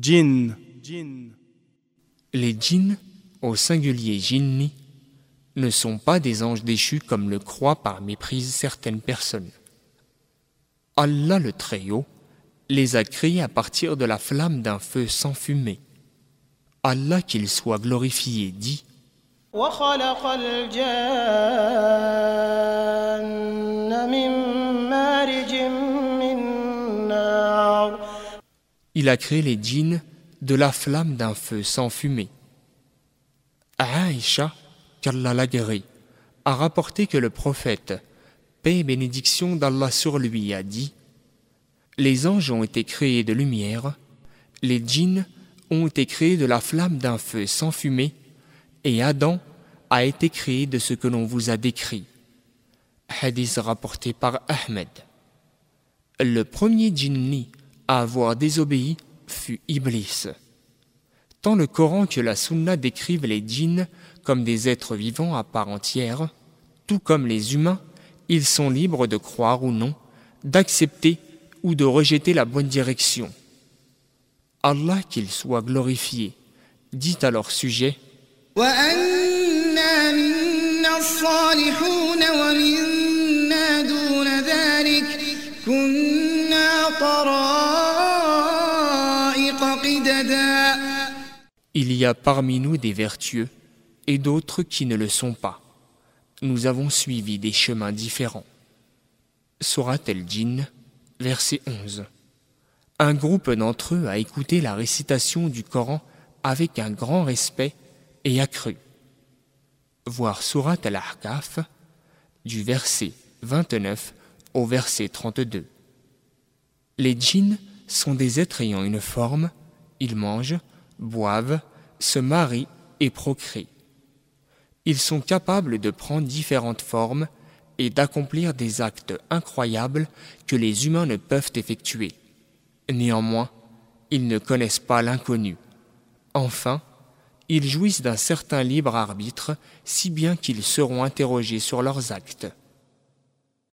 Jinn. Les djinns, au singulier jinni, ne sont pas des anges déchus comme le croient par méprise certaines personnes. Allah le Très-Haut les a créés à partir de la flamme d'un feu sans fumée. Allah qu'il soit glorifié dit Il a créé les djinns de la flamme d'un feu sans fumée. Aïcha, qu'Allah l'agrée, a rapporté que le prophète, paix et bénédiction d'Allah sur lui, a dit Les anges ont été créés de lumière, les djinns ont été créés de la flamme d'un feu sans fumée, et Adam a été créé de ce que l'on vous a décrit. Hadith rapporté par Ahmed. Le premier djinni avoir désobéi fut Iblis. Tant le Coran que la Sunna décrivent les djinns comme des êtres vivants à part entière, tout comme les humains, ils sont libres de croire ou non, d'accepter ou de rejeter la bonne direction. Allah qu'il soit glorifié, dit à leur sujet Il y a parmi nous des vertueux et d'autres qui ne le sont pas. Nous avons suivi des chemins différents. Surat el-Jinn, verset 11. Un groupe d'entre eux a écouté la récitation du Coran avec un grand respect et a cru. Voir Surat al-Ahkaf, du verset 29 au verset 32. Les djinns sont des êtres ayant une forme, ils mangent, boivent, se marient et procréent. Ils sont capables de prendre différentes formes et d'accomplir des actes incroyables que les humains ne peuvent effectuer. Néanmoins, ils ne connaissent pas l'inconnu. Enfin, ils jouissent d'un certain libre arbitre, si bien qu'ils seront interrogés sur leurs actes.